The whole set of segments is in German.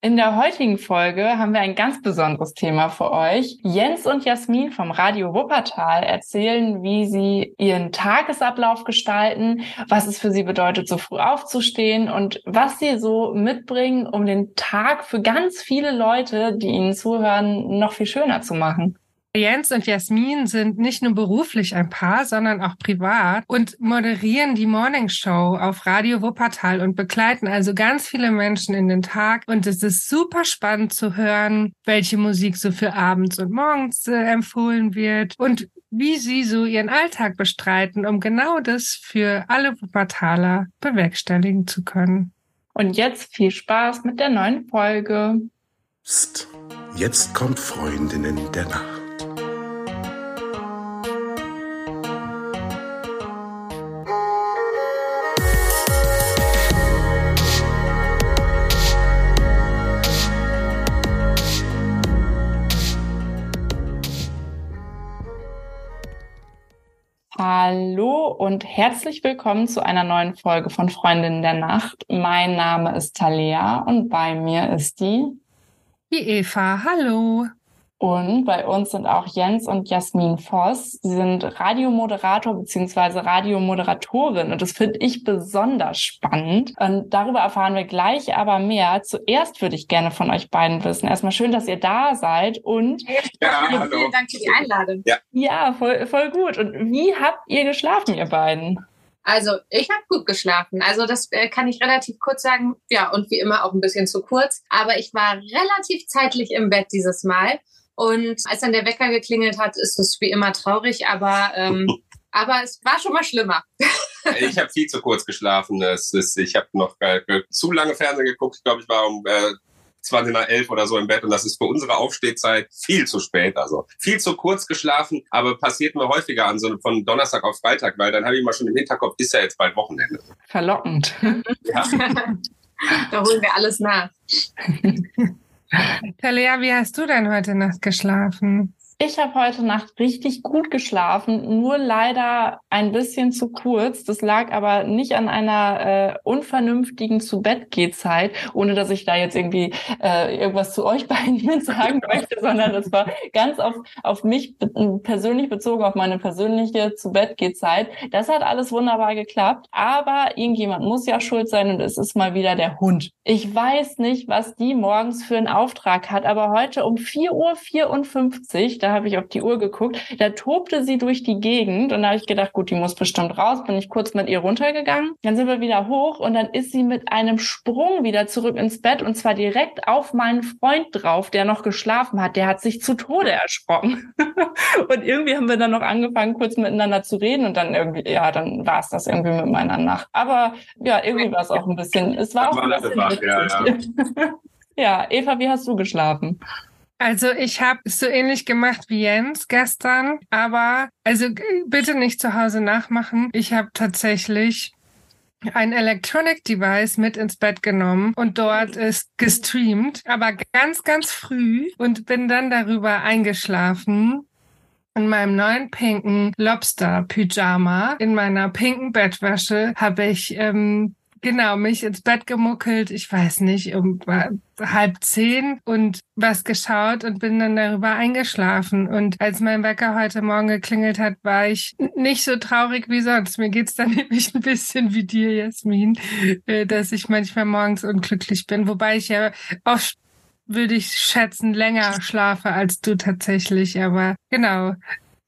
In der heutigen Folge haben wir ein ganz besonderes Thema für euch. Jens und Jasmin vom Radio Wuppertal erzählen, wie sie ihren Tagesablauf gestalten, was es für sie bedeutet, so früh aufzustehen und was sie so mitbringen, um den Tag für ganz viele Leute, die ihnen zuhören, noch viel schöner zu machen. Jens und Jasmin sind nicht nur beruflich ein Paar, sondern auch privat und moderieren die Morning Show auf Radio Wuppertal und begleiten also ganz viele Menschen in den Tag. Und es ist super spannend zu hören, welche Musik so für abends und morgens äh, empfohlen wird und wie sie so ihren Alltag bestreiten, um genau das für alle Wuppertaler bewerkstelligen zu können. Und jetzt viel Spaß mit der neuen Folge. Psst. Jetzt kommt Freundinnen der Nacht. Hallo und herzlich willkommen zu einer neuen Folge von Freundinnen der Nacht. Mein Name ist Talia und bei mir ist die Die Eva. Hallo. Und bei uns sind auch Jens und Jasmin Voss. Sie sind Radiomoderator beziehungsweise Radiomoderatorin und das finde ich besonders spannend. Und darüber erfahren wir gleich aber mehr. Zuerst würde ich gerne von euch beiden wissen. Erstmal schön, dass ihr da seid und ja, hallo. vielen Dank für die Einladung. Ja, ja voll, voll gut. Und wie habt ihr geschlafen, ihr beiden? Also ich habe gut geschlafen. Also das äh, kann ich relativ kurz sagen. Ja, und wie immer auch ein bisschen zu kurz. Aber ich war relativ zeitlich im Bett dieses Mal. Und als dann der Wecker geklingelt hat, ist es wie immer traurig, aber, ähm, aber es war schon mal schlimmer. ich habe viel zu kurz geschlafen. Es ist, ich habe noch äh, zu lange Fernsehen geguckt. Ich glaube, ich war um äh, 20 nach 11 oder so im Bett und das ist für unsere Aufstehzeit viel zu spät. Also viel zu kurz geschlafen, aber passiert mir häufiger an so von Donnerstag auf Freitag, weil dann habe ich mal schon im Hinterkopf, ist ja jetzt bald Wochenende. Verlockend. Ja. da holen wir alles nach. Talia, wie hast du denn heute Nacht geschlafen? Ich habe heute Nacht richtig gut geschlafen, nur leider ein bisschen zu kurz. Das lag aber nicht an einer äh, unvernünftigen zu Bett Zeit, ohne dass ich da jetzt irgendwie äh, irgendwas zu euch beiden sagen möchte, sondern das war ganz auf, auf mich persönlich bezogen, auf meine persönliche zu Bett Zeit. Das hat alles wunderbar geklappt, aber irgendjemand muss ja schuld sein und es ist mal wieder der Hund. Ich weiß nicht, was die morgens für einen Auftrag hat, aber heute um 4.54 Uhr, da habe ich auf die Uhr geguckt, da tobte sie durch die Gegend und da habe ich gedacht, gut, die muss bestimmt raus, bin ich kurz mit ihr runtergegangen. Dann sind wir wieder hoch und dann ist sie mit einem Sprung wieder zurück ins Bett und zwar direkt auf meinen Freund drauf, der noch geschlafen hat. Der hat sich zu Tode erschrocken. und irgendwie haben wir dann noch angefangen, kurz miteinander zu reden und dann irgendwie, ja, dann war es das irgendwie mit meiner Nacht. Aber ja, irgendwie war es auch ein bisschen, es war auch ein bisschen wach, ja, ja. ja, Eva, wie hast du geschlafen? Also ich habe so ähnlich gemacht wie Jens gestern, aber also bitte nicht zu Hause nachmachen. Ich habe tatsächlich ein Electronic Device mit ins Bett genommen und dort ist gestreamt, aber ganz, ganz früh und bin dann darüber eingeschlafen. In meinem neuen pinken Lobster Pyjama, in meiner pinken Bettwäsche, habe ich ähm, Genau, mich ins Bett gemuckelt, ich weiß nicht, um halb zehn und was geschaut und bin dann darüber eingeschlafen. Und als mein Wecker heute Morgen geklingelt hat, war ich nicht so traurig wie sonst. Mir geht's dann nämlich ein bisschen wie dir, Jasmin, äh, dass ich manchmal morgens unglücklich bin, wobei ich ja oft würde ich schätzen, länger schlafe als du tatsächlich. Aber genau,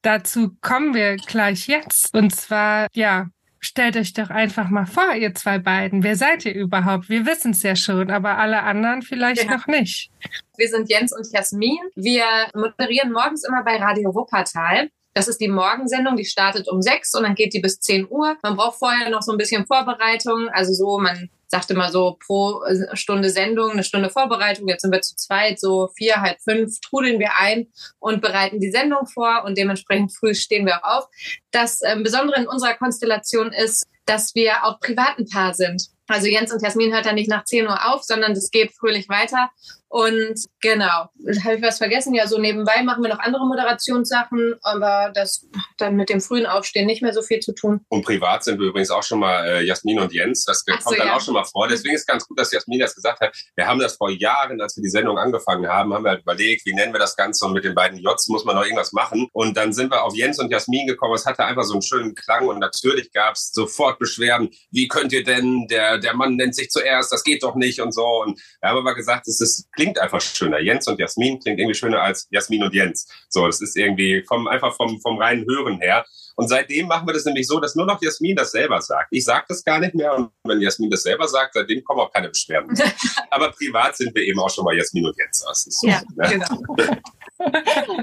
dazu kommen wir gleich jetzt. Und zwar, ja, stellt euch doch einfach mal vor, ihr zwei beiden. Wer seid ihr überhaupt? Wir wissen es ja schon, aber alle anderen vielleicht ja. noch nicht. Wir sind Jens und Jasmin. Wir moderieren morgens immer bei Radio Wuppertal. Das ist die Morgensendung, die startet um sechs und dann geht die bis zehn Uhr. Man braucht vorher noch so ein bisschen Vorbereitung. Also so, man sagte mal so pro äh, Stunde Sendung, eine Stunde Vorbereitung. Jetzt sind wir zu zweit, so vier, halb fünf, trudeln wir ein und bereiten die Sendung vor und dementsprechend früh stehen wir auch auf. Das ähm, Besondere in unserer Konstellation ist, dass wir auch privat ein Paar sind. Also Jens und Jasmin hört dann nicht nach 10 Uhr auf, sondern das geht fröhlich weiter. Und genau, habe ich was vergessen? Ja, so nebenbei machen wir noch andere Moderationssachen, aber das hat dann mit dem frühen Aufstehen nicht mehr so viel zu tun. Und privat sind wir übrigens auch schon mal äh, Jasmin und Jens. Das Ach so, kommt dann ja. auch schon mal vor. Deswegen ist ganz gut, dass Jasmin das gesagt hat. Wir haben das vor Jahren, als wir die Sendung angefangen haben, haben wir halt überlegt, wie nennen wir das Ganze und mit den beiden Js muss man noch irgendwas machen. Und dann sind wir auf Jens und Jasmin gekommen. Es hatte einfach so einen schönen Klang und natürlich gab es sofort Beschwerden. Wie könnt ihr denn, der, der Mann nennt sich zuerst, das geht doch nicht und so. Und wir haben aber gesagt, es ist, klingt einfach schöner. Jens und Jasmin klingt irgendwie schöner als Jasmin und Jens. So, das ist irgendwie vom, einfach vom, vom reinen Hören her. Und seitdem machen wir das nämlich so, dass nur noch Jasmin das selber sagt. Ich sage das gar nicht mehr. Und wenn Jasmin das selber sagt, seitdem kommen auch keine Beschwerden. mehr. Aber privat sind wir eben auch schon mal Jasmin und Jens. Das so, Ja, ne? genau.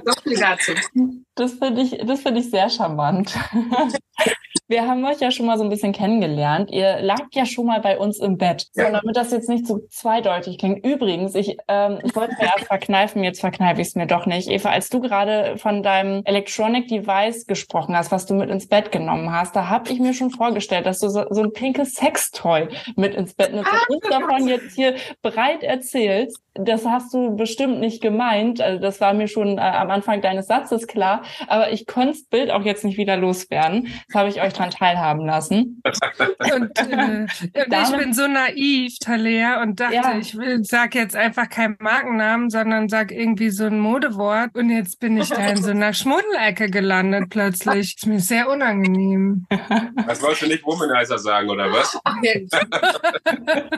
so viel dazu. Das finde ich, das finde ich sehr charmant. Wir haben euch ja schon mal so ein bisschen kennengelernt. Ihr lagt ja schon mal bei uns im Bett. So, Ja. damit das jetzt nicht so zweideutig klingt. Übrigens, ich, ähm, ich wollte mir erst verkneifen, jetzt verkneife ich es mir doch nicht. Eva, als du gerade von deinem Electronic Device gesprochen hast, was du mit ins Bett genommen hast, da habe ich mir schon vorgestellt, dass du so, so ein pinkes Sextoy mit ins Bett nimmst und uns davon jetzt hier breit erzählst. Das hast du bestimmt nicht gemeint. Also das war mir schon äh, am Anfang deines Satzes klar. Aber ich konnte das Bild auch jetzt nicht wieder loswerden. Das habe ich euch dran teilhaben lassen. Und, äh, und ich bin so naiv, Talea, und dachte, Ja. ich will, sag jetzt einfach keinen Markennamen, sondern sag irgendwie so ein Modewort. Und jetzt bin ich da in so einer Schmuddelecke gelandet plötzlich. Ist mir sehr unangenehm. Das wolltest du nicht Womanizer sagen, oder was? Okay.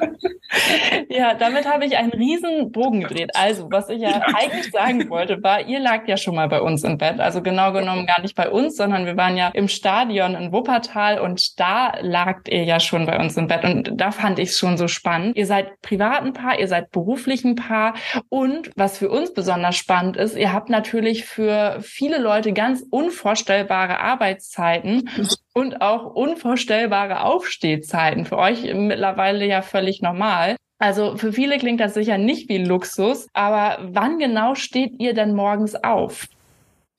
Ja, damit habe ich einen riesen Bogen gedreht. Also, was ich ja eigentlich sagen wollte, war, ihr lagt ja schon mal bei uns im Bett. Also genau genommen gar nicht bei uns, sondern wir waren ja im Stadion in Wuppertal und da lagt ihr ja schon bei uns im Bett. Und da fand ich es schon so spannend. Ihr seid privaten Paar, ihr seid beruflichen Paar und was für uns besonders spannend ist, ihr habt natürlich für viele Leute ganz unvorstellbare Arbeitszeiten und auch unvorstellbare Aufstehzeiten. Für euch mittlerweile ja völlig normal. Also für viele klingt das sicher nicht wie Luxus, aber wann genau steht ihr denn morgens auf?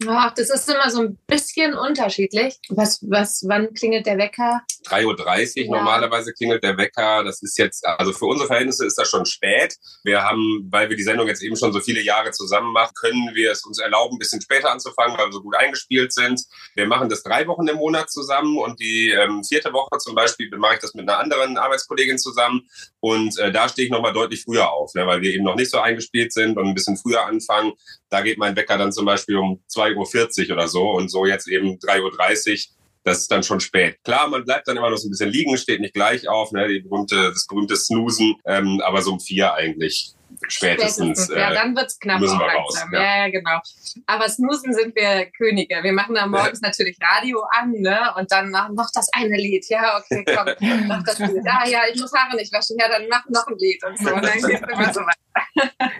Ach, das ist immer so ein bisschen unterschiedlich. Was, was, wann klingelt der Wecker? 3.30 Uhr Ja. normalerweise klingelt der Wecker. Das ist jetzt, also für unsere Verhältnisse ist das schon spät. Wir haben, weil wir die Sendung jetzt eben schon so viele Jahre zusammen machen, können wir es uns erlauben, ein bisschen später anzufangen, weil wir so gut eingespielt sind. Wir machen das drei Wochen im Monat zusammen und die ähm, vierte Woche zum Beispiel mache ich das mit einer anderen Arbeitskollegin zusammen. Und äh, da stehe ich nochmal deutlich früher auf, ne, weil wir eben noch nicht so eingespielt sind und ein bisschen früher anfangen. Da geht mein Wecker dann zum Beispiel um 2.40 Uhr oder so und so jetzt eben 3.30 Uhr das ist dann schon spät. Klar, man bleibt dann immer noch so ein bisschen liegen, steht nicht gleich auf, ne, die berühmte, das berühmte Snoosen, ähm, aber so um vier eigentlich spätestens. ja, äh, dann wird's knapp müssen wir raus, ja. Ja. ja, genau. Aber Snoosen sind wir Könige. Wir machen dann morgens natürlich Radio an, ne? Und dann noch, noch das eine Lied. Ja, okay, komm, noch das Lied. Ah, ja, ich muss Haare nicht waschen. Ja, dann mach noch ein Lied und so. Und dann geht's immer so weiter.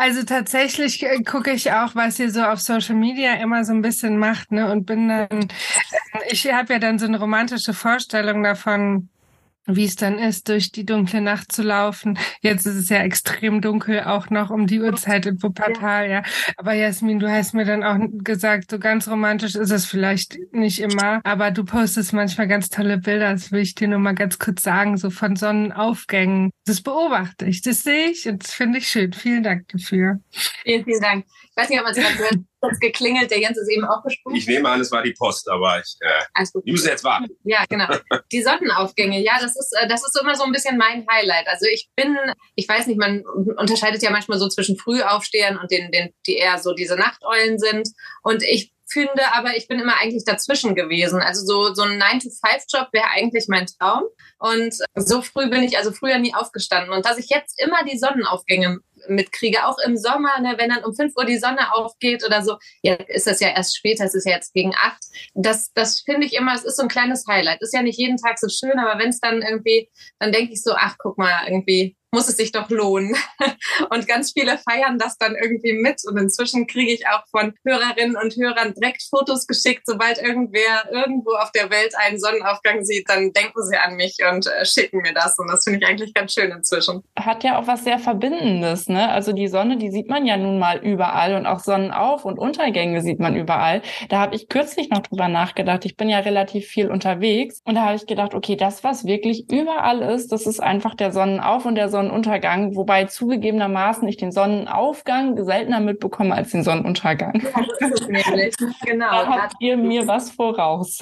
Also tatsächlich äh, gucke ich auch, was ihr so auf Social Media immer so ein bisschen macht, ne? Und bin dann, ich habe ja dann so eine romantische Vorstellung davon, wie es dann ist, durch die dunkle Nacht zu laufen. Jetzt ist es ja extrem dunkel, auch noch um die Uhrzeit in Wuppertal, ja. Aber Jasmin, du hast mir dann auch gesagt, so ganz romantisch ist es vielleicht nicht immer, aber du postest manchmal ganz tolle Bilder, das will ich dir nur mal ganz kurz sagen, so von Sonnenaufgängen. Das beobachte ich, das sehe ich und das finde ich schön. Vielen Dank dafür. Vielen, vielen Dank. Ich weiß nicht, ob man es gerade gehört hat. Jetzt geklingelt. Der Jens ist eben auch gesprungen. ich nehme an, es war die Post, aber ich, äh, Alles gut. ich muss jetzt warten. Ja, genau. Die Sonnenaufgänge, ja, das ist, äh, das ist immer so ein bisschen mein Highlight. Also ich bin, ich weiß nicht, man unterscheidet ja manchmal so zwischen Frühaufstehern und den, den, die eher so diese Nachteulen sind. Und ich finde aber, ich bin immer eigentlich dazwischen gewesen. Also so, so ein 9-to-5-Job wäre eigentlich mein Traum. Und so früh bin ich also früher nie aufgestanden. Und dass ich jetzt immer die Sonnenaufgänge mitkriege, auch im Sommer, ne, wenn dann um 5 Uhr die Sonne aufgeht oder so, ja, ist das ja erst später, es ist ja jetzt gegen 8. Das, das finde ich immer, es ist so ein kleines Highlight. Ist ja nicht jeden Tag so schön, aber wenn es dann irgendwie, dann denke ich so, ach, guck mal, irgendwie, muss es sich doch lohnen. Und ganz viele feiern das dann irgendwie mit. Und inzwischen kriege ich auch von Hörerinnen und Hörern direkt Fotos geschickt. Sobald irgendwer irgendwo auf der Welt einen Sonnenaufgang sieht, dann denken sie an mich und äh, schicken mir das. Und das finde ich eigentlich ganz schön inzwischen. Hat ja auch was sehr Verbindendes, ne? Also die Sonne, die sieht man ja nun mal überall und auch Sonnenauf- und Untergänge sieht man überall. Da habe ich kürzlich noch drüber nachgedacht. Ich bin ja relativ viel unterwegs und da habe ich gedacht, okay, das, was wirklich überall ist, das ist einfach der Sonnenauf- und der Sonnenuntergang, wobei zugegebenermaßen ich den Sonnenaufgang seltener mitbekomme als den Sonnenuntergang. Ja, das ist nämlich. Genau. Da habt ihr mir was voraus.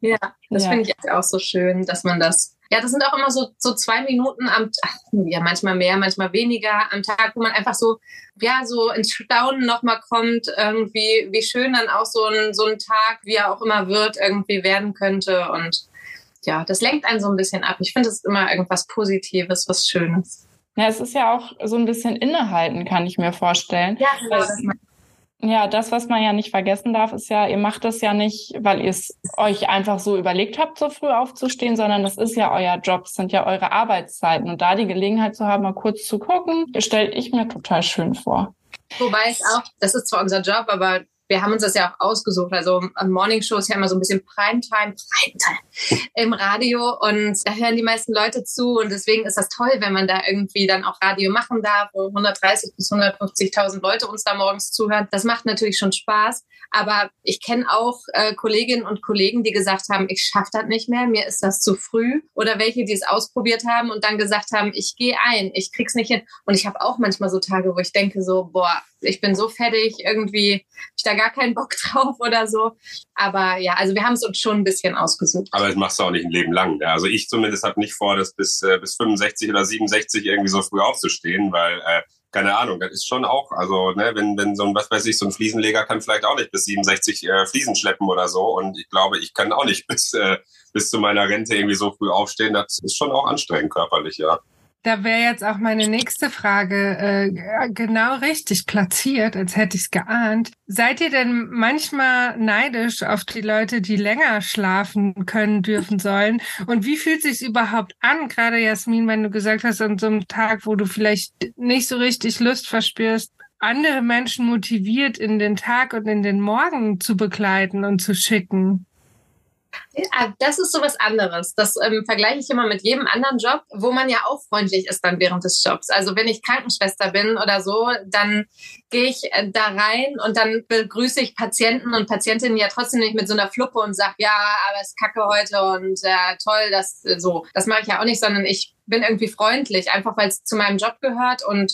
Ja, das ja. finde ich auch so schön, dass man das ja, das sind auch immer so, so zwei Minuten am, ach, ja, manchmal mehr, manchmal weniger am Tag, wo man einfach so, ja, so ins Staunen nochmal kommt, irgendwie, wie schön dann auch so ein, so ein Tag, wie er auch immer wird, irgendwie werden könnte. Und ja, das lenkt einen so ein bisschen ab. Ich finde, es ist immer irgendwas Positives, was Schönes. Ja, es ist ja auch so ein bisschen innehalten, kann ich mir vorstellen. Ja, genau. Das, ja, das, was man ja nicht vergessen darf, ist ja, ihr macht das ja nicht, weil ihr es euch einfach so überlegt habt, so früh aufzustehen, sondern das ist ja euer Job, das sind ja eure Arbeitszeiten. Und da die Gelegenheit zu haben, mal kurz zu gucken, stelle ich mir total schön vor. Wobei es auch, das ist zwar unser Job, aber wir haben uns das ja auch ausgesucht. Also Morning Show ist ja immer so ein bisschen Primetime, Primetime im Radio und da hören die meisten Leute zu und deswegen ist das toll, wenn man da irgendwie dann auch Radio machen darf, wo 130 bis 150.000 Leute uns da morgens zuhören. Das macht natürlich schon Spaß, aber ich kenne auch äh, Kolleginnen und Kollegen, die gesagt haben, ich schaffe das nicht mehr, mir ist das zu früh oder welche, die es ausprobiert haben und dann gesagt haben, ich gehe ein, ich krieg's nicht hin und ich habe auch manchmal so Tage, wo ich denke so, boah, ich bin so fertig, irgendwie ich da gar keinen Bock drauf oder so. Aber ja, also wir haben es uns schon ein bisschen ausgesucht. Aber das machst du auch nicht ein Leben lang. Ja. Also ich zumindest habe nicht vor, das bis, äh, bis 65 oder 67 irgendwie so früh aufzustehen, weil äh, keine Ahnung, das ist schon auch, also ne, wenn, wenn so ein, was weiß ich, so ein Fliesenleger kann vielleicht auch nicht bis 67 äh, Fliesen schleppen oder so. Und ich glaube, ich kann auch nicht bis, äh, bis zu meiner Rente irgendwie so früh aufstehen. Das ist schon auch anstrengend körperlich, ja. Da wäre jetzt auch meine nächste Frage äh, genau richtig platziert, als hätte ich es geahnt. Seid ihr denn manchmal neidisch auf die Leute, die länger schlafen können, dürfen sollen? Und wie fühlt sich überhaupt an, gerade Jasmin, wenn du gesagt hast, an so einem Tag, wo du vielleicht nicht so richtig Lust verspürst, andere Menschen motiviert in den Tag und in den Morgen zu begleiten und zu schicken? Ja, das ist so was anderes. Das ähm, vergleiche ich immer mit jedem anderen Job, wo man ja auch freundlich ist dann während des Jobs. Also wenn ich Krankenschwester bin oder so, dann gehe ich äh, da rein und dann begrüße ich Patienten und Patientinnen ja trotzdem nicht mit so einer Fluppe und sage, ja, aber es ist kacke heute und äh, toll, das äh, so. Das mache ich ja auch nicht, sondern ich bin irgendwie freundlich, einfach weil es zu meinem Job gehört und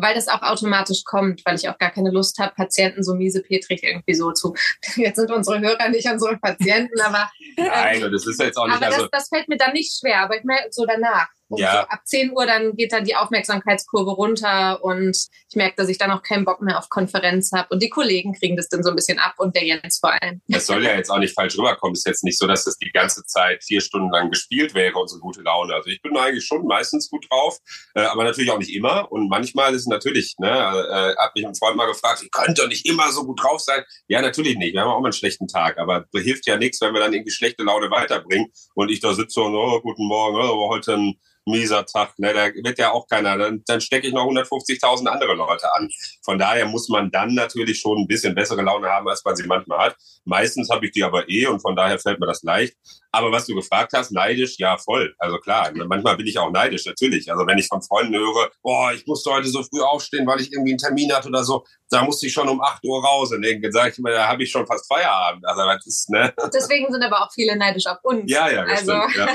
weil das auch automatisch kommt, weil ich auch gar keine Lust habe, Patienten so miese Petrig irgendwie so zu. Jetzt sind unsere Hörer nicht unsere Patienten, aber. Nein, ähm, das ist jetzt auch nicht. Aber also das, das fällt mir dann nicht schwer, aber ich merke so danach. Und ja. so ab 10 Uhr dann geht dann die Aufmerksamkeitskurve runter und ich merke, dass ich dann auch keinen Bock mehr auf Konferenz habe. Und die Kollegen kriegen das dann so ein bisschen ab und der Jens vor allem. Es soll ja jetzt auch nicht falsch rüberkommen. Es ist jetzt nicht so, dass das die ganze Zeit vier Stunden lang gespielt wäre, unsere gute Laune. Also ich bin eigentlich schon meistens gut drauf, äh, aber natürlich auch nicht immer. Und manchmal ist es natürlich, ne, äh, hat mich ein Freund mal gefragt, ich könnte doch nicht immer so gut drauf sein. Ja, natürlich nicht. Wir haben auch mal einen schlechten Tag, aber hilft ja nichts, wenn wir dann irgendwie schlechte Laune weiterbringen und ich da sitze und, oh, guten Morgen, oh, heute ein mieser Tag. Ne? Da wird ja auch keiner. Dann, dann stecke ich noch 150.000 andere Leute an. Von daher muss man dann natürlich schon ein bisschen bessere Laune haben, als man sie manchmal hat. Meistens habe ich die aber eh und von daher fällt mir das leicht. Aber was du gefragt hast, neidisch, ja voll. Also klar, manchmal bin ich auch neidisch, natürlich. Also wenn ich von Freunden höre, boah, ich musste heute so früh aufstehen, weil ich irgendwie einen Termin hatte oder so, da musste ich schon um 8 Uhr raus. Und dann sage ich mir, da habe ich schon fast Feierabend. Also das ist, ne? Deswegen sind aber auch viele neidisch auf uns. Ja, ja, also, stimmt, ja.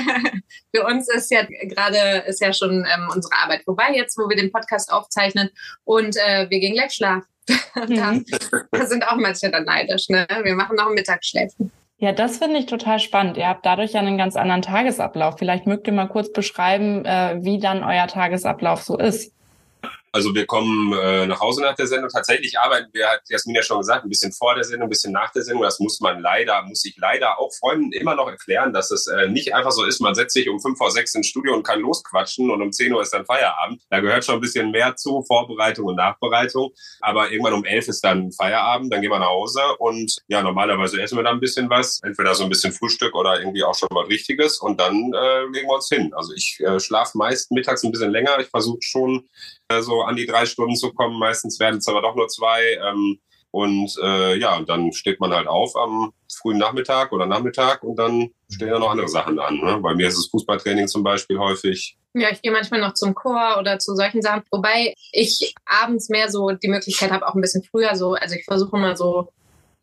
für uns ist ja gerade ist ja schon ähm, unsere Arbeit vorbei jetzt, wo wir den Podcast aufzeichnen und äh, wir gehen gleich schlafen. da, mhm. da sind auch manche dann neidisch. Ne? Wir machen noch ein Mittagsschläfchen. Ja, das finde ich total spannend. Ihr habt dadurch ja einen ganz anderen Tagesablauf. Vielleicht mögt ihr mal kurz beschreiben, äh, wie dann euer Tagesablauf so ist. Also wir kommen äh, nach Hause nach der Sendung. Tatsächlich arbeiten wir, hat Jasmin ja schon gesagt, ein bisschen vor der Sendung, ein bisschen nach der Sendung. Das muss man leider, muss ich leider auch Freunden immer noch erklären, dass es äh, nicht einfach so ist, man setzt sich um fünf vor sechs ins Studio und kann losquatschen und um zehn Uhr ist dann Feierabend. Da gehört schon ein bisschen mehr zu, Vorbereitung und Nachbereitung. Aber irgendwann um elf ist dann Feierabend, dann gehen wir nach Hause und ja, normalerweise essen wir dann ein bisschen was. Entweder so ein bisschen Frühstück oder irgendwie auch schon mal Richtiges und dann äh, legen wir uns hin. Also ich äh, schlafe meist mittags ein bisschen länger. Ich versuche schon äh, so an die drei Stunden zu kommen. Meistens werden es aber doch nur zwei. Ähm, und äh, ja, dann steht man halt auf am frühen Nachmittag oder Nachmittag und dann stehen ja noch andere Sachen an. Ne? Bei mir ist es Fußballtraining zum Beispiel häufig. Ja, ich gehe manchmal noch zum Chor oder zu solchen Sachen. Wobei ich abends mehr so die Möglichkeit habe, auch ein bisschen früher so, also ich versuche immer so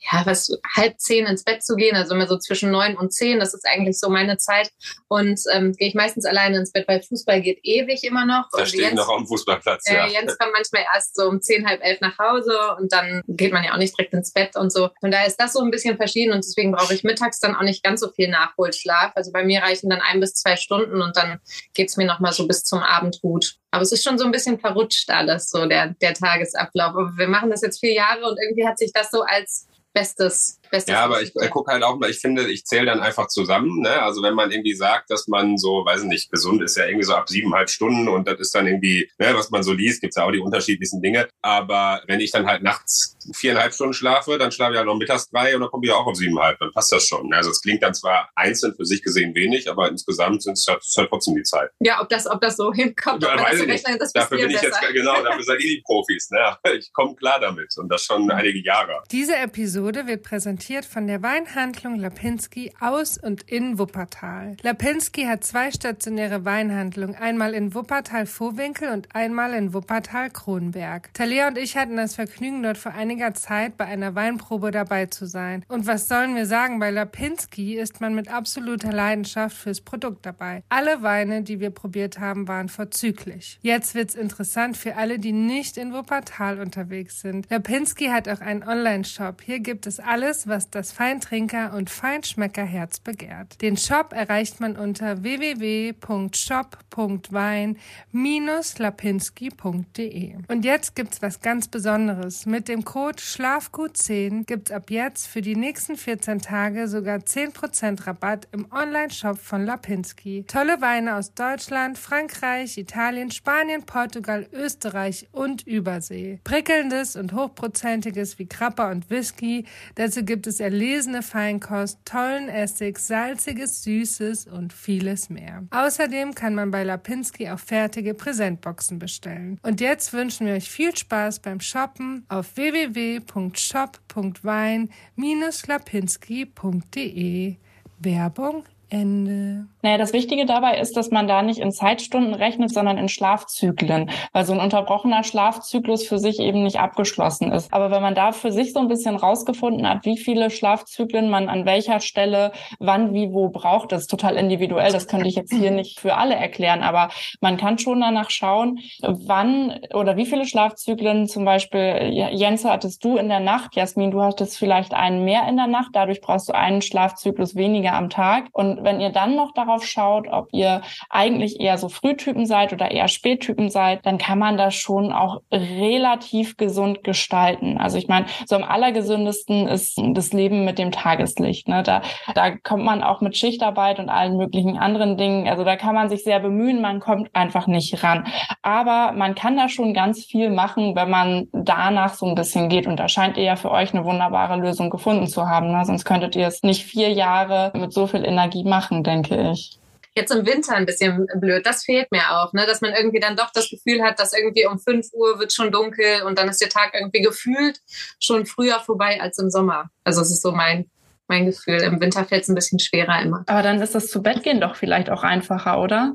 ja, was halb zehn ins Bett zu gehen, also immer so zwischen neun und zehn, das ist eigentlich so meine Zeit. Und ähm, gehe ich meistens alleine ins Bett, weil Fußball geht ewig immer noch. Da stehe ich noch am Fußballplatz, ja. Äh, Jens kommt manchmal erst so um zehn, halb elf nach Hause und dann geht man ja auch nicht direkt ins Bett und so. Von daher ist das so ein bisschen verschieden und deswegen brauche ich mittags dann auch nicht ganz so viel Nachholschlaf. Also bei mir reichen dann ein bis zwei Stunden und dann geht's mir nochmal so bis zum Abend gut. Aber es ist schon so ein bisschen verrutscht alles, so der, der Tagesablauf. Aber wir machen das jetzt vier Jahre und irgendwie hat sich das so als bestes, bestes. Ja, aber ich, ich gucke halt auch mal, ich finde, ich zähle dann einfach zusammen. Ne? Also wenn man irgendwie sagt, dass man so, weiß nicht, gesund ist ja irgendwie so ab siebeneinhalb Stunden und das ist dann irgendwie, ne, was man so liest, gibt's ja auch die unterschiedlichsten Dinge. Aber wenn ich dann halt nachts viereinhalb Stunden schlafe, dann schlafe ich halt noch mittags drei und dann komme ich auch auf siebeneinhalb, dann passt das schon. Ne? Also es klingt dann zwar einzeln für sich gesehen wenig, aber insgesamt sind es halt, halt trotzdem die Zeit. Ja, ob das, ob das so hinkommt, ja, ob man weiß das ich nicht. rechnet, das Dafür bin ich jetzt, genau, dafür seid ihr die Profis. Ne? Ich komme klar damit und das schon einige Jahre. Diese Episode wird präsentiert von der Weinhandlung Lapinski aus und in Wuppertal. Lapinski hat zwei stationäre Weinhandlungen, einmal in Wuppertal-Vohwinkel und einmal in Wuppertal-Kronberg. Talia und ich hatten das Vergnügen, dort vor einiger Zeit bei einer Weinprobe dabei zu sein. Und was sollen wir sagen, bei Lapinski ist man mit absoluter Leidenschaft fürs Produkt dabei. Alle Weine, die wir probiert haben, waren vorzüglich. Jetzt wird's interessant für alle, die nicht in Wuppertal unterwegs sind. Lapinski hat auch einen Online-Shop. Hier gibt es alles, was das Feintrinker- und Feinschmeckerherz begehrt. Den Shop erreicht man unter www.shop.wein-lapinski.de. Und jetzt gibt's was ganz Besonderes. Mit dem Code SCHLAFGUT10 gibt's ab jetzt für die nächsten 14 Tage sogar 10% Rabatt im Online-Shop von Lapinski. Tolle Weine aus Deutschland, Frankreich, Italien, Spanien, Portugal, Österreich und Übersee. Prickelndes und hochprozentiges wie Krapper und Whisky. Dazu gibt es erlesene Feinkost, tollen Essig, salziges, süßes und vieles mehr. Außerdem kann man bei Lapinski auch fertige Präsentboxen bestellen. Und jetzt wünschen wir euch viel Spaß beim Shoppen auf www.shop.wein-lapinski.de. Werbung Ende. Naja, das Wichtige dabei ist, dass man da nicht in Zeitstunden rechnet, sondern in Schlafzyklen, weil so ein unterbrochener Schlafzyklus für sich eben nicht abgeschlossen ist. Aber wenn man da für sich so ein bisschen rausgefunden hat, wie viele Schlafzyklen man an welcher Stelle wann, wie, wo braucht, das ist total individuell. Das könnte ich jetzt hier nicht für alle erklären, aber man kann schon danach schauen, wann oder wie viele Schlafzyklen zum Beispiel, Jens, hattest du in der Nacht, Jasmin, du hattest vielleicht einen mehr in der Nacht, dadurch brauchst du einen Schlafzyklus weniger am Tag. Und wenn ihr dann noch darauf schaut, ob ihr eigentlich eher so Frühtypen seid oder eher Spättypen seid, dann kann man das schon auch relativ gesund gestalten. Also ich meine, so am allergesündesten ist das Leben mit dem Tageslicht. Ne? Da, da kommt man auch mit Schichtarbeit und allen möglichen anderen Dingen. Also da kann man sich sehr bemühen, man kommt einfach nicht ran. Aber man kann da schon ganz viel machen, wenn man danach so ein bisschen geht. Und da scheint ihr ja für euch eine wunderbare Lösung gefunden zu haben. Ne? Sonst könntet ihr es nicht vier Jahre mit so viel Energie machen, denke ich jetzt im Winter ein bisschen blöd. Das fehlt mir auch, ne? dass man irgendwie dann doch das Gefühl hat, dass irgendwie um 5 Uhr wird schon dunkel und dann ist der Tag irgendwie gefühlt schon früher vorbei als im Sommer. Also es ist so mein, mein Gefühl. Im Winter fällt es ein bisschen schwerer immer. Aber dann ist das zu Bett gehen doch vielleicht auch einfacher, oder?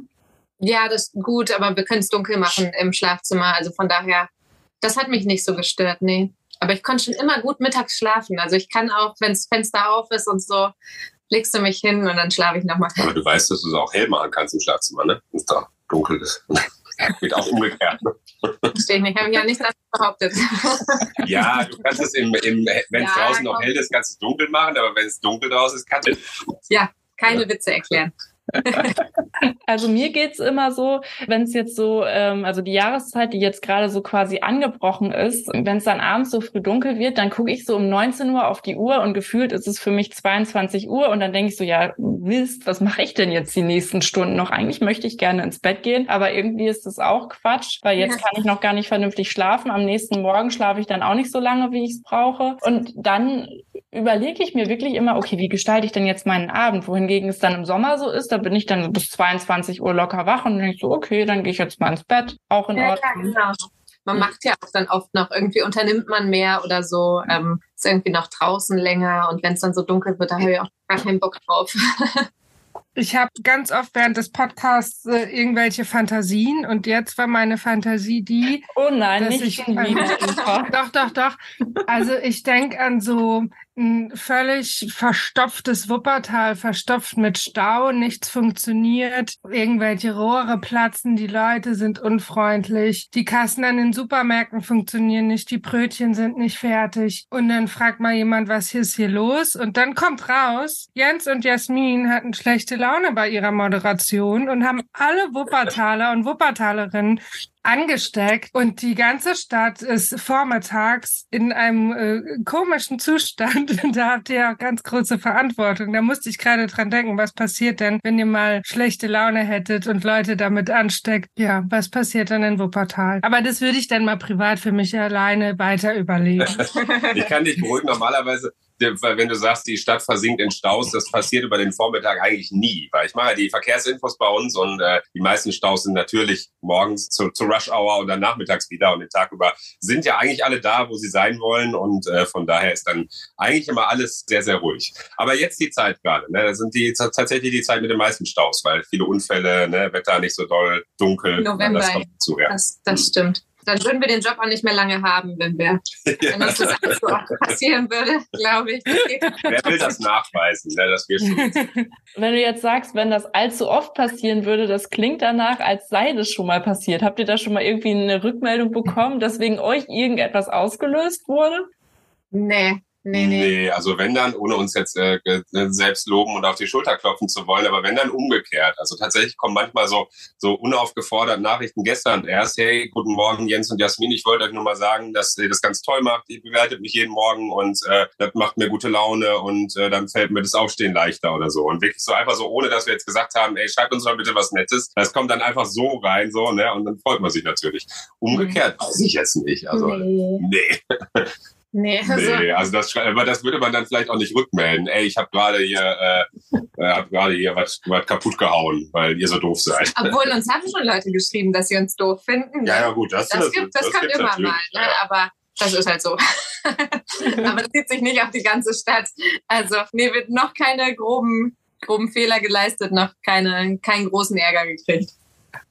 Ja, das ist gut, aber wir können es dunkel machen im Schlafzimmer. Also von daher, das hat mich nicht so gestört, nee. Aber ich konnte schon immer gut mittags schlafen. Also ich kann auch, wenn das Fenster auf ist und so, legst du mich hin und dann schlafe ich nochmal. Aber du weißt, dass du es auch hell machen kannst im Schlafzimmer, ne? Wenn es da dunkel ist. Geht auch umgekehrt. Verstehe ich nicht. Habe ich ja nicht das behauptet. ja, du kannst es, im, im, wenn es Ja, draußen noch komm. hell ist, kannst du es dunkel machen, aber wenn es dunkel draußen ist, kannst du Ja, keine Witze erklären. Also mir geht's immer so, wenn es jetzt so, ähm, also die Jahreszeit, die jetzt gerade so quasi angebrochen ist, wenn es dann abends so früh dunkel wird, dann gucke ich so um 19 Uhr auf die Uhr und gefühlt ist es für mich 22 Uhr und dann denke ich so, ja, Mist, was mache ich denn jetzt die nächsten Stunden noch? Eigentlich möchte ich gerne ins Bett gehen, aber irgendwie ist das auch Quatsch, weil jetzt kann ich noch gar nicht vernünftig schlafen. Am nächsten Morgen schlafe ich dann auch nicht so lange, wie ich es brauche. Und dann überlege ich mir wirklich immer, okay, wie gestalte ich denn jetzt meinen Abend? Wohingegen es dann im Sommer so ist, da bin ich dann bis 22 Uhr locker wach und denke so, okay, dann gehe ich jetzt mal ins Bett. Auch in Ja, Ordnung. ja, genau. Man macht ja auch dann oft noch irgendwie unternimmt man mehr oder so, ähm, ist irgendwie noch draußen länger und wenn es dann so dunkel wird, da habe ich auch gar keinen Bock drauf. Ich habe ganz oft während des Podcasts äh, irgendwelche Fantasien und jetzt war meine Fantasie die, Oh nein, dass nicht ich. Eva. doch, doch, doch. Also ich denk an so ein völlig verstopftes Wuppertal, verstopft mit Stau, nichts funktioniert, irgendwelche Rohre platzen, die Leute sind unfreundlich, die Kassen an den Supermärkten funktionieren nicht, die Brötchen sind nicht fertig. Und dann fragt mal jemand, was ist hier los? Und dann kommt raus, Jens und Jasmin hatten schlechte Laune bei ihrer Moderation und haben alle Wuppertaler und Wuppertalerinnen angesteckt und die ganze Stadt ist vormittags in einem äh, komischen Zustand. Und da habt ihr auch ganz große Verantwortung. Da musste ich gerade dran denken, was passiert denn, wenn ihr mal schlechte Laune hättet und Leute damit ansteckt? Ja, was passiert dann in Wuppertal? Aber das würde ich dann mal privat für mich alleine weiter überlegen. ich kann dich beruhigen. Normalerweise, wenn du sagst, die Stadt versinkt in Staus, das passiert über den Vormittag eigentlich nie. Weil ich mache die Verkehrsinfos bei uns und äh, die meisten Staus sind natürlich morgens zu, zu Rush Hour und dann nachmittags wieder und den Tag über sind ja eigentlich alle da, wo sie sein wollen. Und äh, von daher ist dann eigentlich immer alles sehr, sehr ruhig. Aber jetzt die Zeit gerade. Ne? Das sind die tatsächlich die Zeit mit den meisten Staus, weil viele Unfälle, ne? Wetter nicht so doll, dunkel. November, Das kommt dazu, ja. Das, das stimmt. Dann würden wir den Job auch nicht mehr lange haben, wenn wir, wenn uns das alles so oft passieren würde, glaube ich. Wer will das nachweisen, ne? dass wir schon Wenn du jetzt sagst, wenn das allzu oft passieren würde, das klingt danach, als sei das schon mal passiert. Habt ihr da schon mal irgendwie eine Rückmeldung bekommen, dass wegen euch irgendetwas ausgelöst wurde? Nee, nee, nee. Nee, also wenn dann, ohne uns jetzt äh, ge- selbst loben und auf die Schulter klopfen zu wollen, aber wenn dann umgekehrt. Also tatsächlich kommen manchmal so, so unaufgefordert Nachrichten gestern erst, hey, guten Morgen Jens und Jasmin, ich wollte euch nur mal sagen, dass ihr das ganz toll macht. Ihr bewertet mich jeden Morgen und äh, das macht mir gute Laune und äh, dann fällt mir das Aufstehen leichter oder so. Und wirklich so einfach so, ohne dass wir jetzt gesagt haben, ey, schreibt uns mal bitte was Nettes. Das kommt dann einfach so rein, so, ne? Und dann freut man sich natürlich. Umgekehrt weiß ich jetzt nicht. Also, nee. nee. Nee, also, Nee, also das, aber das würde man dann vielleicht auch nicht rückmelden. Ey, ich habe gerade hier, äh, äh, hab gerade hier was, was kaputt gehauen, weil ihr so doof seid. obwohl uns haben schon Leute geschrieben, dass sie uns doof finden. ne? Ja, ja, gut, das, Das, gibt, das, kommt gibt's immer mal, ne? ja. aber das ist halt so. aber das zieht sich nicht auf die ganze Stadt. Also, nee, wird noch keine groben, groben Fehler geleistet, noch keine, keinen großen Ärger gekriegt.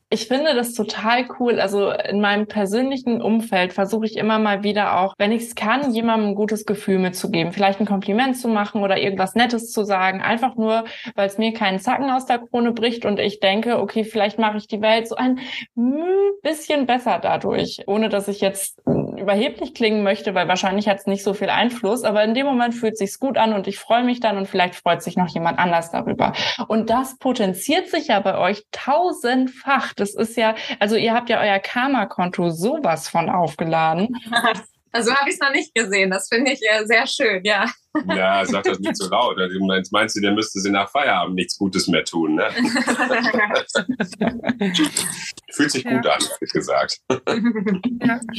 Ich finde das total cool. Also in meinem persönlichen Umfeld versuche ich immer mal wieder auch, wenn ich es kann, jemandem ein gutes Gefühl mitzugeben. Vielleicht ein Kompliment zu machen oder irgendwas Nettes zu sagen. Einfach nur, weil es mir keinen Zacken aus der Krone bricht und ich denke, okay, vielleicht mache ich die Welt so ein bisschen besser dadurch. Ohne dass ich jetzt überheblich klingen möchte, weil wahrscheinlich hat es nicht so viel Einfluss. Aber in dem Moment fühlt sich's gut an und ich freue mich dann und vielleicht freut sich noch jemand anders darüber. Und das potenziert sich ja bei euch tausendfach. Das ist ja, also ihr habt ja euer Karma-Konto sowas von aufgeladen. Also habe ich es noch nicht gesehen. Das finde ich äh, sehr schön, ja. Ja, sag das nicht so laut. Meinst, meinst du, der müsste sie nach Feierabend nichts Gutes mehr tun, ne? Fühlt sich gut an, ehrlich gesagt. Ja.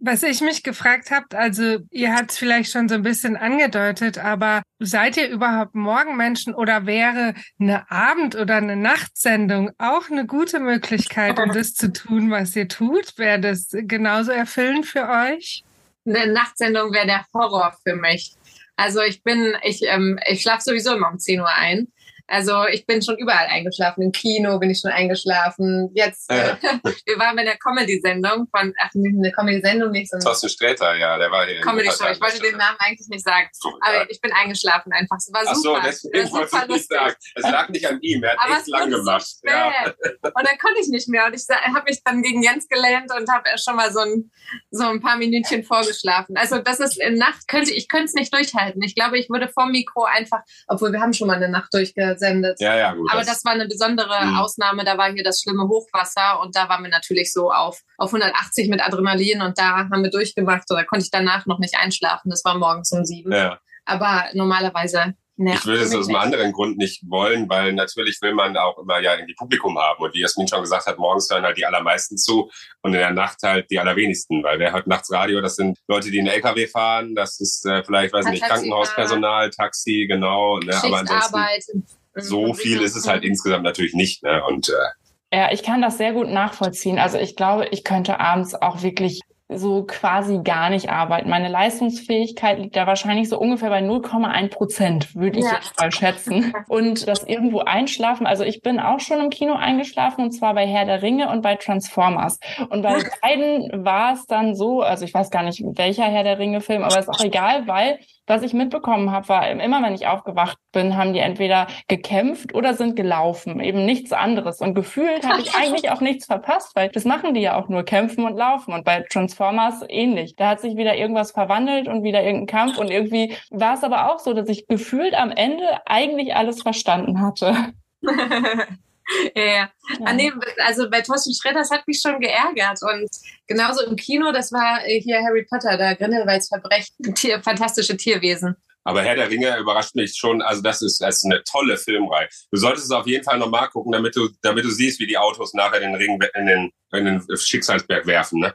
Was ich mich gefragt habt, also ihr habt es vielleicht schon so ein bisschen angedeutet, aber seid ihr überhaupt Morgenmenschen oder wäre eine Abend- oder eine Nachtsendung auch eine gute Möglichkeit, um das zu tun, was ihr tut? Wäre das genauso erfüllend für euch? Eine Nachtsendung wäre der Horror für mich. Also ich bin, ich, ähm, ich schlafe sowieso immer um 10 Uhr ein. Also ich bin schon überall eingeschlafen. Im Kino bin ich schon eingeschlafen. Jetzt, äh, wir waren bei der Comedy-Sendung von, ach, eine Comedy-Sendung nicht, sondern Thorsten Sträter, ja, der war hier. Comedy-Show. Ich wollte den Namen eigentlich nicht sagen. So, ja. Aber ich bin eingeschlafen einfach. Es war Ach so, super. deswegen Es war wollte ich nicht sagen. Es lag nicht an ihm, er hat Aber echt es lang gemacht. so ja. Und dann konnte ich nicht mehr. Und ich habe mich dann gegen Jens gelehnt und habe schon mal so ein, so ein paar Minütchen vorgeschlafen. Also das ist in Nacht, könnte ich könnte es nicht durchhalten. Ich glaube, ich würde vom Mikro einfach, obwohl wir haben schon mal eine Nacht durchge, sendet. Ja, ja, gut. Aber das war eine besondere Mhm. Ausnahme. Da war hier das schlimme Hochwasser und da waren wir natürlich so auf, auf 180 mit Adrenalin und da haben wir durchgemacht. Oder konnte ich danach noch nicht einschlafen. Das war morgens um sieben. ja. Aber normalerweise nervt Ich würde es aus einem anderen Grund nicht wollen, weil natürlich will man auch immer ja irgendwie Publikum haben. Und wie Jasmin schon gesagt hat, morgens hören halt die allermeisten zu und in der Nacht halt die allerwenigsten. Weil wer hört nachts Radio, das sind Leute, die einen LKW fahren, das ist äh, vielleicht, weiß nicht, Taxifahrer. Krankenhauspersonal, Taxi, genau. Ne? Aber ansonsten so viel ist es halt Mhm. insgesamt natürlich nicht. Ne? Und äh, Ja, ich kann das sehr gut nachvollziehen. Also ich glaube, ich könnte abends auch wirklich so quasi gar nicht arbeiten. Meine Leistungsfähigkeit liegt da wahrscheinlich so ungefähr bei 0,1 Prozent, würde ich Ja. jetzt mal schätzen. Und das irgendwo einschlafen. Also ich bin auch schon im Kino eingeschlafen und zwar bei Herr der Ringe und bei Transformers. Und bei beiden war es dann so, also ich weiß gar nicht, welcher Herr der Ringe-Film, aber ist auch egal, weil was ich mitbekommen habe, war immer, wenn ich aufgewacht bin, haben die entweder gekämpft oder sind gelaufen. Eben nichts anderes. Und gefühlt habe ich eigentlich auch nichts verpasst, weil das machen die ja auch nur, kämpfen und laufen. Und bei Transformers ähnlich. Da hat sich wieder irgendwas verwandelt und wieder irgendein Kampf. Und irgendwie war es aber auch so, dass ich gefühlt am Ende eigentlich alles verstanden hatte. ja, ja. Ah, nee, also bei Thorsten das hat mich schon geärgert. Und genauso im Kino, das war äh, hier Harry Potter, der Grindelwalds Verbrechen, Tier, fantastische Tierwesen. aber Herr der Ringe überrascht mich schon. Also das ist, das ist eine tolle Filmreihe. Du solltest es auf jeden Fall nochmal gucken, damit du, damit du siehst, wie die Autos nachher den Ring in den, in den Schicksalsberg werfen. Ne?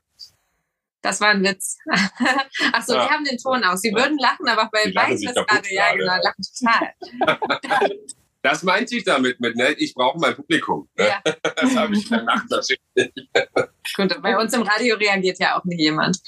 Das war ein Witz. Ach so, Ja. die haben den Ton aus. Sie würden lachen, aber bei kaputt gerade, ja genau, lachen total. Das meinte ich damit, mit, ne? ich brauche mein Publikum. Ne? Ja, Das habe ich gemacht. natürlich. gut. Bei uns im Radio reagiert ja auch nicht jemand.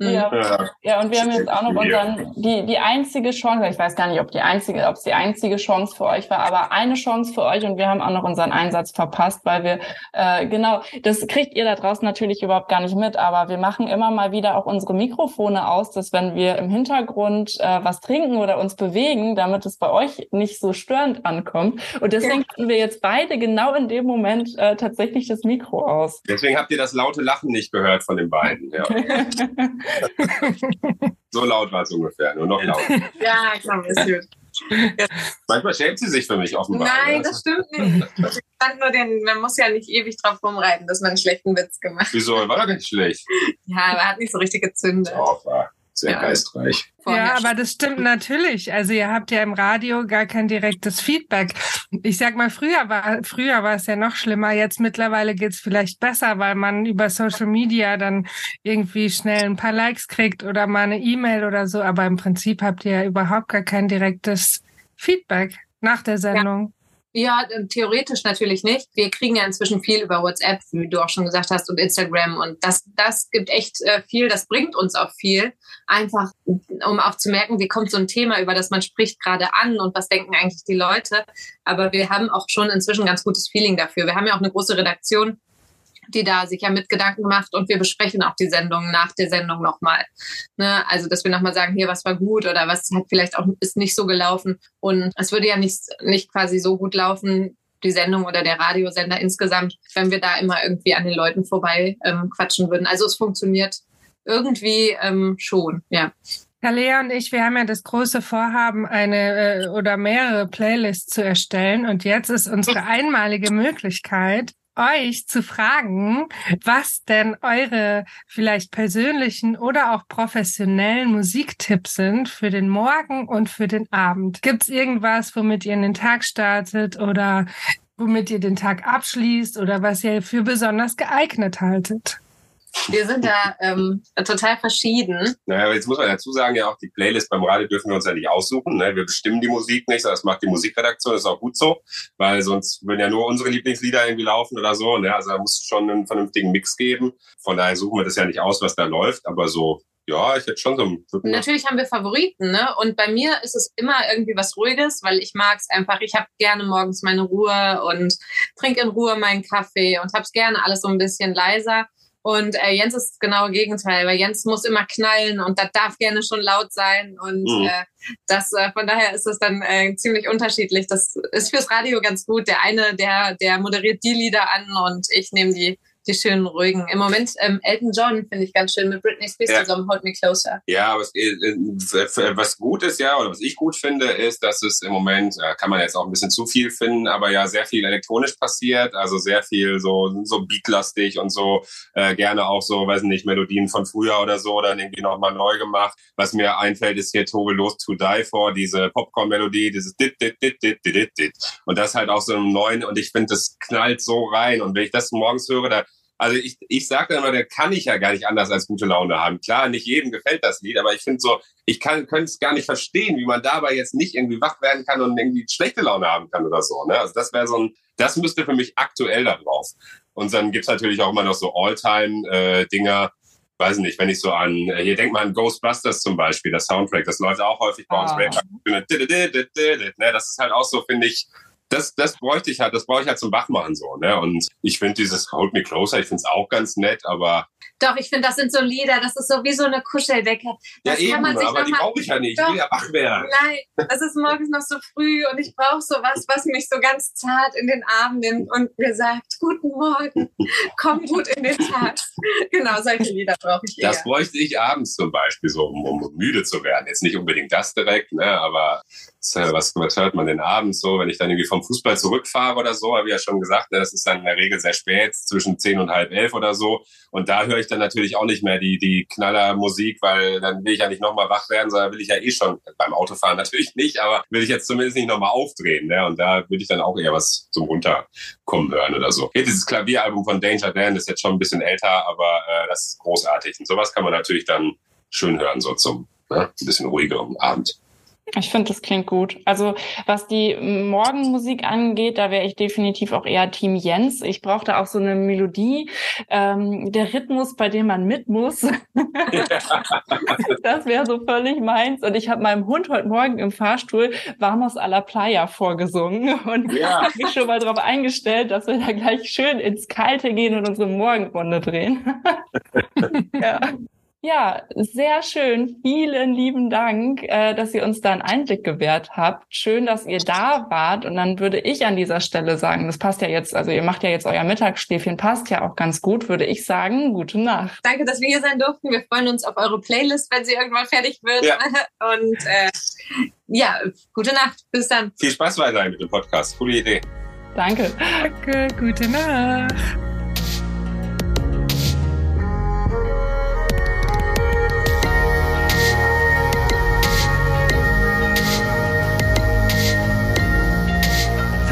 Ja. Ja. Ja, und wir haben jetzt auch noch Ja. unseren, die, die einzige Chance, ich weiß gar nicht, ob die einzige, ob es die einzige Chance für euch war, aber eine Chance für euch und wir haben auch noch unseren Einsatz verpasst, weil wir, äh, genau, das kriegt ihr da draußen natürlich überhaupt gar nicht mit, aber wir machen immer mal wieder auch unsere Mikrofone aus, dass wenn wir im Hintergrund äh, was trinken oder uns bewegen, damit es bei euch nicht so störend ankommt. Und deswegen hatten wir jetzt beide genau in dem Moment äh, tatsächlich das Mikro aus. Deswegen habt ihr das laute Lachen nicht gehört von den beiden. Ja. So laut war es ungefähr, nur noch laut. Ja, klar, ist gut. Manchmal schämt sie sich für mich offenbar. Nein, ne? das stimmt nicht. Ich fand nur den, man muss ja nicht ewig drauf rumreiten, dass man einen schlechten Witz gemacht Wieso? War doch nicht schlecht. Ja, aber hat nicht so richtig gezündet. Doch, war sehr Ja. geistreich. Ja, aber das stimmt natürlich. Also ihr habt ja im Radio gar kein direktes Feedback. Ich sag mal, früher war früher war es ja noch schlimmer. Jetzt mittlerweile geht's vielleicht besser, weil man über Social Media dann irgendwie schnell ein paar Likes kriegt oder mal eine E-Mail oder so. Aber im Prinzip habt ihr ja überhaupt gar kein direktes Feedback nach der Sendung. Ja, äh, theoretisch natürlich nicht. Wir kriegen ja inzwischen viel über WhatsApp, wie du auch schon gesagt hast, und Instagram. Und das, das gibt echt äh, viel, das bringt uns auch viel. Einfach, um auch zu merken, wie kommt so ein Thema, über das man spricht, gerade an und was denken eigentlich die Leute. Aber wir haben auch schon inzwischen ganz gutes Feeling dafür. Wir haben ja auch eine große Redaktion, die da sich ja mit Gedanken macht und wir besprechen auch die Sendung nach der Sendung nochmal. Ne? Also, dass wir nochmal sagen, hier, was war gut oder was hat vielleicht auch ist nicht so gelaufen. Und es würde ja nicht, nicht quasi so gut laufen, die Sendung oder der Radiosender insgesamt, wenn wir da immer irgendwie an den Leuten vorbei ähm, quatschen würden. Also es funktioniert irgendwie ähm, schon, ja. Kalea und ich, wir haben ja das große Vorhaben, eine äh, oder mehrere Playlists zu erstellen. Und jetzt ist unsere einmalige Möglichkeit, euch zu fragen, was denn eure vielleicht persönlichen oder auch professionellen Musiktipps sind für den Morgen und für den Abend. Gibt's irgendwas, womit ihr in den Tag startet oder womit ihr den Tag abschließt oder was ihr für besonders geeignet haltet? Wir sind da ähm, total verschieden. Naja, aber jetzt muss man dazu sagen, ja auch die Playlist beim Radio dürfen wir uns ja nicht aussuchen. Ne? Wir bestimmen die Musik nicht, das macht die Musikredaktion, das ist auch gut so, weil sonst würden ja nur unsere Lieblingslieder irgendwie laufen oder so. Ne? Also da muss es schon einen vernünftigen Mix geben. Von daher suchen wir das ja nicht aus, was da läuft, aber so, ja, ich hätte schon so ein... Natürlich haben wir Favoriten, ne? Und bei mir ist es immer irgendwie was Ruhiges, weil ich mag es einfach. Ich habe gerne morgens meine Ruhe und trinke in Ruhe meinen Kaffee und hab's gerne alles so ein bisschen leiser. Und äh, Jens ist das genaue Gegenteil, weil Jens muss immer knallen und das darf gerne schon laut sein. Und Mhm. äh, das äh, von daher ist es dann äh, ziemlich unterschiedlich. Das ist fürs Radio ganz gut. Der eine, der, der moderiert die Lieder an und ich nehme die, die schönen, ruhigen. Im Moment ähm, Elton John finde ich ganz schön mit Britney Spears Ja. zusammen, Hold Me Closer. Ja, was, äh, äh, was gut ist, ja, oder was ich gut finde, ist, dass es im Moment, äh, kann man jetzt auch ein bisschen zu viel finden, aber ja sehr viel elektronisch passiert, also sehr viel so, so beatlastig und so, äh, gerne auch so, weiß nicht, Melodien von früher oder so, dann irgendwie nochmal neu gemacht. Was mir einfällt, ist hier Tobe Los to Die For, diese Popcorn-Melodie, dieses dit, dit, dit, dit, dit, dit, dit. Und das halt auch so im neuen, und ich finde, das knallt so rein. Und wenn ich das morgens höre, da also ich, ich sage immer, da kann ich ja gar nicht anders als gute Laune haben. Klar, nicht jedem gefällt das Lied, aber ich finde so, ich kann könnte es gar nicht verstehen, wie man dabei jetzt nicht irgendwie wach werden kann und irgendwie schlechte Laune haben kann oder so. Ne? Also das wäre so ein, das müsste für mich aktuell da drauf. Und dann gibt's natürlich auch immer noch so All-Time-Dinger. Weiß nicht, wenn ich so an, äh, hier denkt man an Ghostbusters zum Beispiel, das Soundtrack, das läuft auch häufig bei uns. Ah. Ne? Das ist halt auch so, finde ich, das, das bräuchte ich halt, das brauche ich halt zum Wachmachen so, ne? Und ich finde dieses Hold Me Closer, ich finde es auch ganz nett, aber Doch, ich finde, das sind so Lieder, das ist so wie so eine Kuscheldecke. ja Das eben, man sich aber die brauche ich ja nicht. Ich Doch. will ja wach werden. Nein, es ist morgens noch so früh und ich brauche so was, was mich so ganz zart in den Arm nimmt und mir sagt, guten Morgen, komm gut in den Tag. Genau, solche Lieder brauche ich eher. Das bräuchte ich abends zum Beispiel, so um, um müde zu werden. Jetzt nicht unbedingt das direkt, ne? aber was, was hört man denn abends so, wenn ich dann irgendwie vom Fußball zurückfahre oder so, habe ich ja schon gesagt, ne? das ist dann in der Regel sehr spät, zwischen zehn und halb elf oder so. Und da höre ich dann natürlich auch nicht mehr die, die Knallermusik, weil dann will ich ja nicht nochmal wach werden, sondern will ich ja eh schon, beim Autofahren natürlich nicht, aber will ich jetzt zumindest nicht nochmal aufdrehen. Ne? Und da würde ich dann auch eher was zum Runterkommen hören oder so. Hier, dieses Klavieralbum von Danger Dan ist jetzt schon ein bisschen älter, aber äh, das ist großartig. Und sowas kann man natürlich dann schön hören, so zum ne? ein bisschen ruhigeren Abend. Ich finde, das klingt gut. Also was die Morgenmusik angeht, da wäre ich definitiv auch eher Team Jens. Ich brauche da auch so eine Melodie, ähm, der Rhythmus, bei dem man mit muss. das wäre so völlig meins. Und ich habe meinem Hund heute Morgen im Fahrstuhl Vamos a la Playa vorgesungen und Ja. habe mich schon mal darauf eingestellt, dass wir da gleich schön ins Kalte gehen und unsere Morgenrunde drehen. ja. Ja, sehr schön. Vielen lieben Dank, äh, dass ihr uns da einen Einblick gewährt habt. Schön, dass ihr da wart. Und dann würde ich an dieser Stelle sagen, das passt ja jetzt, also ihr macht ja jetzt euer Mittagsschläfchen, passt ja auch ganz gut, würde ich sagen, gute Nacht. Danke, dass wir hier sein durften. Wir freuen uns auf eure Playlist, wenn sie irgendwann fertig wird. Ja. Und äh, ja, gute Nacht. Bis dann. Viel Spaß weiterhin mit dem Podcast. Coole Idee. Danke. Danke, gute Nacht.